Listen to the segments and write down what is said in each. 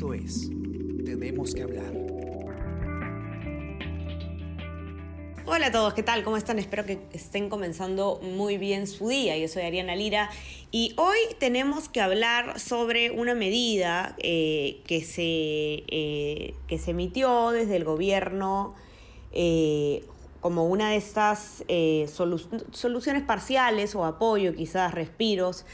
Esto es Tenemos que hablar. Hola a todos, ¿qué tal? ¿Cómo están? Espero que estén comenzando muy bien su día. Yo soy Ariana Lira y hoy tenemos que hablar sobre una medida eh, que, se, eh, que se emitió desde el gobierno eh, como una de estas soluciones parciales o apoyo, quizás respiros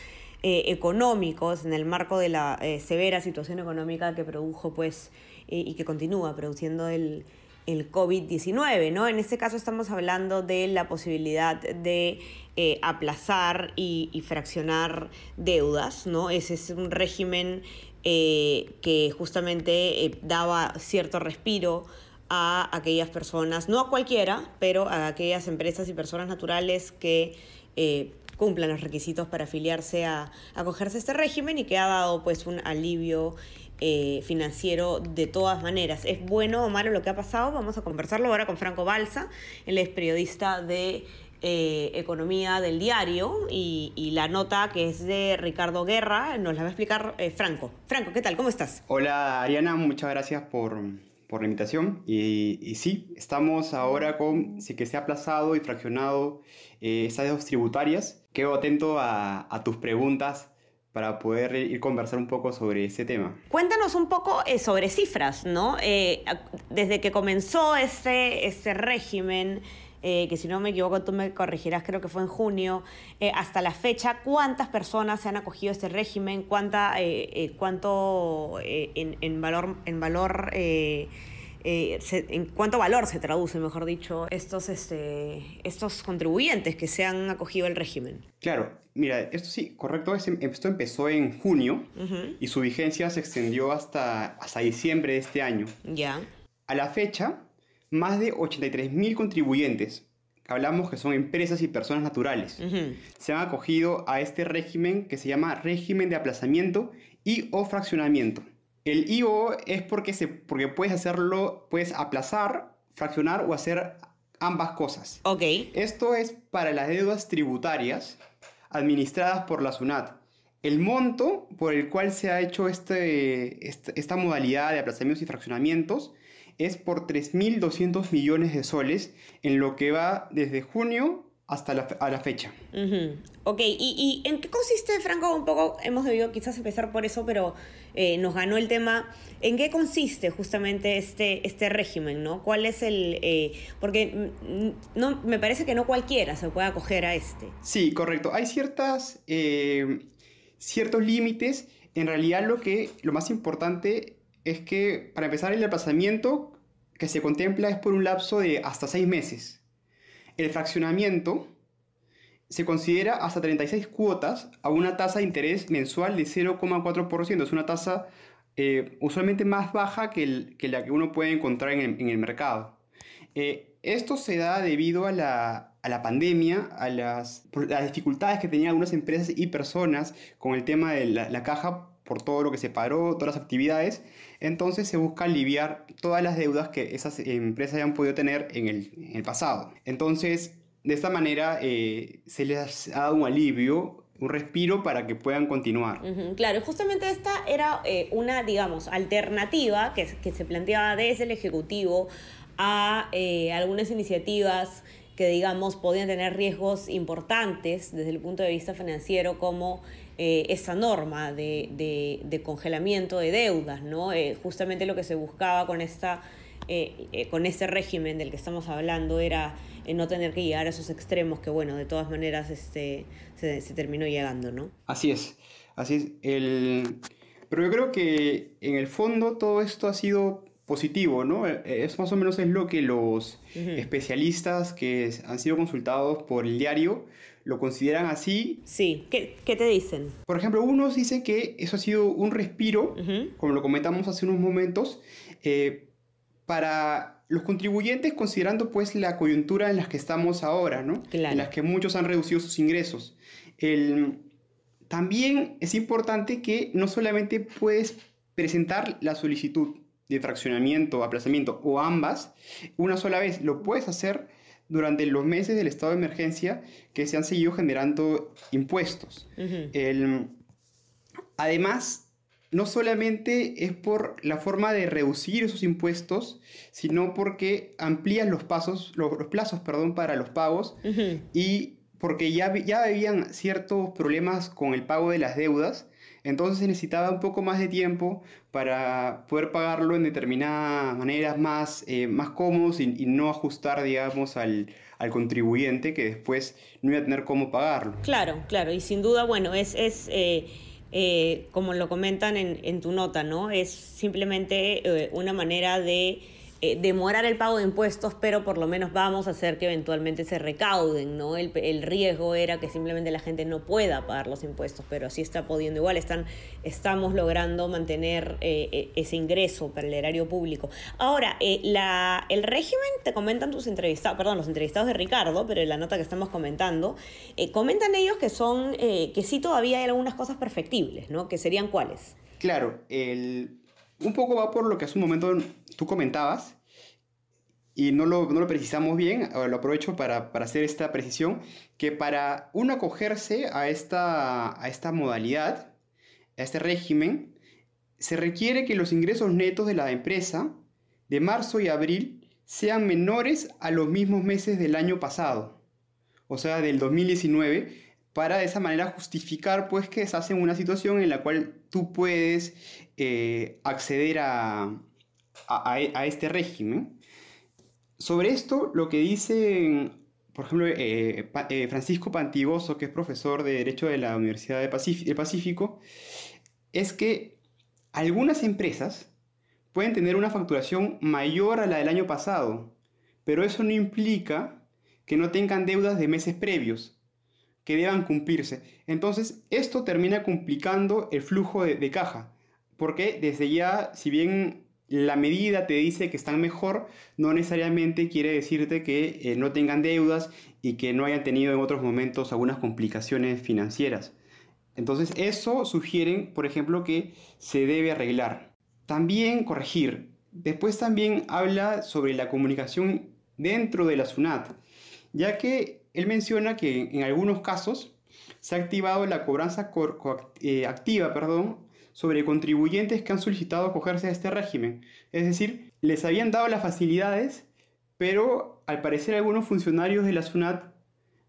económicos en el marco de la severa situación económica que produjo pues y que continúa produciendo el el COVID-19, ¿no? En este caso estamos hablando de la posibilidad de eh, aplazar y, fraccionar deudas, ¿no? Ese es un régimen eh, que justamente eh, daba cierto respiro a aquellas personas, no a cualquiera, pero a aquellas empresas y personas naturales que cumplan los requisitos para afiliarse a acogerse a este régimen y que ha dado pues un alivio eh, financiero de todas maneras. ¿Es bueno o malo lo que ha pasado? Vamos a conversarlo ahora con Franco Balsa, él es periodista de eh, Economía del Diario y, la nota que es de Ricardo Guerra nos la va a explicar eh, Franco. Franco, ¿qué tal? ¿Cómo estás? Hola Ariana, muchas gracias por, por la invitación. Y, sí, estamos ahora con si que se ha aplazado y fraccionado esas dos tributarias. Quedo atento a, a tus preguntas para poder ir conversar un poco sobre ese tema. Cuéntanos un poco eh, sobre cifras, ¿no? Eh, desde que comenzó este, este régimen, eh, que si no me equivoco tú me corregirás, creo que fue en junio, hasta la fecha, ¿cuántas personas se han acogido a este régimen? ¿Cuánta, ¿Cuánto en, en, valor... En valor eh, en cuánto valor se traduce, mejor dicho, estos, este, estos contribuyentes que se han acogido al régimen. Claro, mira, esto sí, correcto, esto empezó en junio y su vigencia se extendió hasta, hasta diciembre de este año. Ya. A la fecha, más de 83.000 contribuyentes, hablamos que son empresas y personas naturales, se han acogido a este régimen que se llama régimen de aplazamiento y o fraccionamiento. El IO es porque, se, porque puedes hacerlo, puedes aplazar, fraccionar o hacer ambas cosas. Ok. Esto es para las deudas tributarias administradas por la SUNAT. El monto por el cual se ha hecho este, esta, modalidad de aplazamientos y fraccionamientos es por 3.200 millones de soles en lo que va desde junio hasta la, a la fecha. Ok, ¿Y, en qué consiste, Franco? Un poco hemos debido quizás empezar por eso, pero eh, nos ganó el tema. ¿En qué consiste justamente este, este régimen? ¿no? ¿Cuál es el...? Eh, porque no, me parece que no cualquiera se puede acoger a este. Sí, correcto. Hay ciertas, eh, ciertos límites. En realidad lo, que, lo más importante es que para empezar el desplazamiento que se contempla es por un lapso de hasta seis meses. El fraccionamiento se considera hasta 36 cuotas a una tasa de interés mensual de 0,4%. Es una tasa eh, usualmente más baja que, la que uno puede encontrar en el, mercado. Eh, esto se da debido a la, pandemia, a las, dificultades que tenían algunas empresas y personas con el tema de la, caja por todo lo que se paró, todas las actividades. Entonces se busca aliviar todas las deudas que esas empresas hayan podido tener en el, pasado. Entonces, de esta manera eh, se les ha dado un alivio un respiro para que puedan continuar. claro, justamente esta era eh, una, digamos, alternativa que, se planteaba desde el Ejecutivo a eh, algunas iniciativas que, digamos, podían tener riesgos importantes desde el punto de vista financiero, como eh, esa norma de, de, congelamiento de deudas, ¿no? Eh, justamente lo que se buscaba con, esta, eh, con este régimen del que estamos hablando era no tener que llegar a esos extremos que, bueno, de todas maneras este, se, se terminó llegando, ¿no? Así es, así es. El... Pero yo creo que en el fondo todo esto ha sido positivo, ¿no? Es más o menos es lo que los especialistas que han sido consultados por el diario lo consideran así. Sí, ¿qué, qué te dicen? Por ejemplo, unos dicen que eso ha sido un respiro, como lo comentamos hace unos momentos, eh, para los contribuyentes considerando pues la coyuntura en la que estamos ahora, ¿no? En las que muchos han reducido sus ingresos. El, también es importante que no solamente puedes presentar la solicitud de fraccionamiento, aplazamiento o ambas una sola vez, lo puedes hacer durante los meses del estado de emergencia que se han seguido generando impuestos. además, no solamente es por la forma de reducir esos impuestos, sino porque amplían los, pasos, los, plazos perdón, para los pagos y porque ya, ya habían ciertos problemas con el pago de las deudas, entonces necesitaba un poco más de tiempo para poder pagarlo en determinadas maneras más, eh, más cómodos y, no ajustar, digamos, al, contribuyente que después no iba a tener cómo pagarlo. Claro, claro, y sin duda, bueno, es... es eh, eh, como lo comentan en, en, tu nota, ¿no? Es simplemente una manera de eh, demorar el pago de impuestos, pero por lo menos vamos a hacer que eventualmente se recauden, ¿no? El, el, riesgo era que simplemente la gente no pueda pagar los impuestos, pero así está pudiendo. Igual están, estamos logrando mantener eh, e, ese ingreso para el erario público. Ahora, eh, la, el régimen, te comentan tus entrevistados, perdón, los entrevistados de Ricardo, pero en la nota que estamos comentando, comentan ellos que son, que sí todavía hay algunas cosas perfectibles, ¿no? Que serían cuáles. Claro, el un poco va por lo que hace un momento tú comentabas, y no lo, no lo precisamos bien, lo aprovecho para, para, hacer esta precisión, que para uno acogerse a esta, a esta modalidad, a este régimen, se requiere que los ingresos netos de la empresa de marzo y abril sean menores a los mismos meses del año pasado, o sea, del 2019, para de esa manera justificar pues que estás en una situación en la cual tú puedes eh, acceder a, a, este régimen. Sobre esto, lo que dice, por ejemplo, eh, eh, Francisco Pantigoso, que es profesor de Derecho de la Universidad de del Pacífico, es que algunas empresas pueden tener una facturación mayor a la del año pasado, pero eso no implica que no tengan deudas de meses previos que deban cumplirse. Entonces, esto termina complicando el flujo de, caja, porque desde ya, si bien la medida te dice que están mejor, no necesariamente quiere decirte que eh, no tengan deudas y que no hayan tenido en otros momentos algunas complicaciones financieras. Entonces, eso sugieren, por ejemplo, que se debe arreglar. También corregir. Después también habla sobre la comunicación dentro de la SUNAT, ya que él menciona que en algunos casos se ha activado la cobranza eh, activa perdón, sobre contribuyentes que han solicitado acogerse a este régimen. Es decir, les habían dado las facilidades, pero al parecer algunos funcionarios de la SUNAT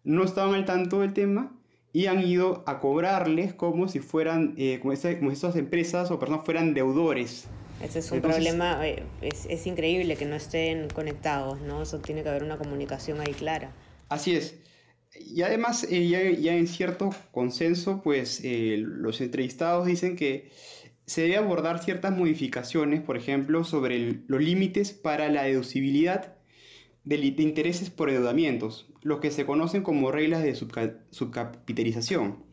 no estaban al tanto del tema y han ido a cobrarles como si fueran, eh, como, estas empresas o personas fueran deudores. Ese es un problema, eh, es, es, increíble que no estén conectados, ¿no? Eso tiene que haber una comunicación ahí clara. Así es. Y además, eh, ya, en cierto consenso, pues eh, los entrevistados dicen que se debe abordar ciertas modificaciones, por ejemplo, sobre los límites para la deducibilidad de, intereses por endeudamientos, los que se conocen como reglas de subcapitalización.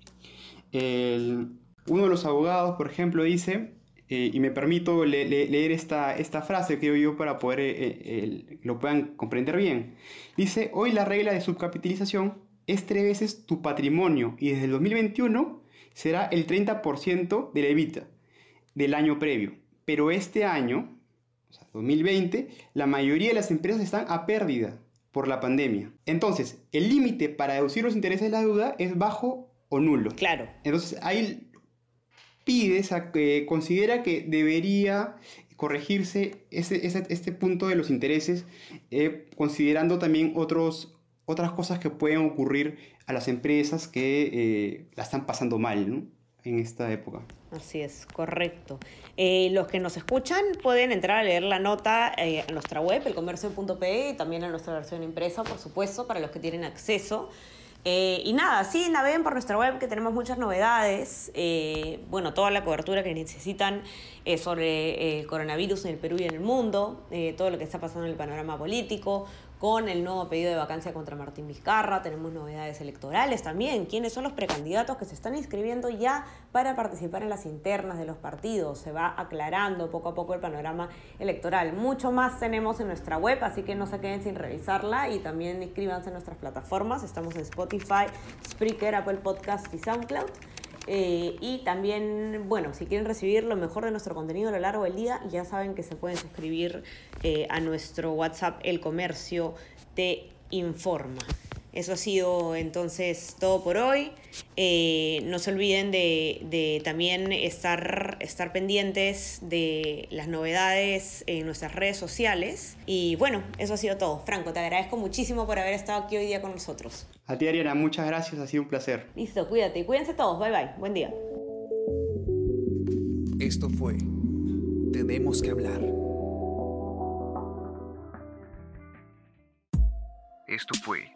uno de los abogados, por ejemplo, dice, eh, y me permito leer esta, esta frase que yo para poder eh, lo puedan comprender bien. Dice, hoy la regla de subcapitalización es tres veces tu patrimonio y desde el 2021 será el 30% de la EBITDA del año previo. Pero este año, o sea, 2020, la mayoría de las empresas están a pérdida por la pandemia. Entonces, el límite para deducir los intereses de la deuda es bajo o nulo. Claro. Entonces, ahí pide, considera que debería corregirse ese, este punto de los intereses, eh, considerando también otros otras cosas que pueden ocurrir a las empresas que eh, la están pasando mal en esta época. Así es, correcto. Eh, los que nos escuchan pueden entrar a leer la nota eh, en nuestra web, elcomercio.pe, y también en nuestra versión impresa, por supuesto, para los que tienen acceso. Y nada, sí, naveguen por nuestra web que tenemos muchas novedades. bueno, toda la cobertura que necesitan sobre el coronavirus en el Perú y en el mundo, todo lo que está pasando en el panorama político, con el nuevo pedido de vacancia contra Martín Vizcarra, tenemos novedades electorales también, quiénes son los precandidatos que se están inscribiendo ya para participar en las internas de los partidos, se va aclarando poco a poco el panorama electoral. Mucho más tenemos en nuestra web, así que no se queden sin revisarla y también inscríbanse en nuestras plataformas, estamos en Spotify, Spreaker, Apple Podcast y SoundCloud. Eh, y también, bueno, si quieren recibir lo mejor de nuestro contenido a lo largo del día, ya saben que se pueden suscribir eh, a nuestro WhatsApp El Comercio Te Informa. Eso ha sido entonces todo por hoy. Eh, no se olviden de, también estar, estar pendientes de las novedades en nuestras redes sociales. Y bueno, eso ha sido todo. Franco, te agradezco muchísimo por haber estado aquí hoy día con nosotros. A ti, Ariana, muchas gracias, ha sido un placer. Listo, cuídate y cuídense todos. Bye bye. Buen día. Esto fue Tenemos que hablar. Esto fue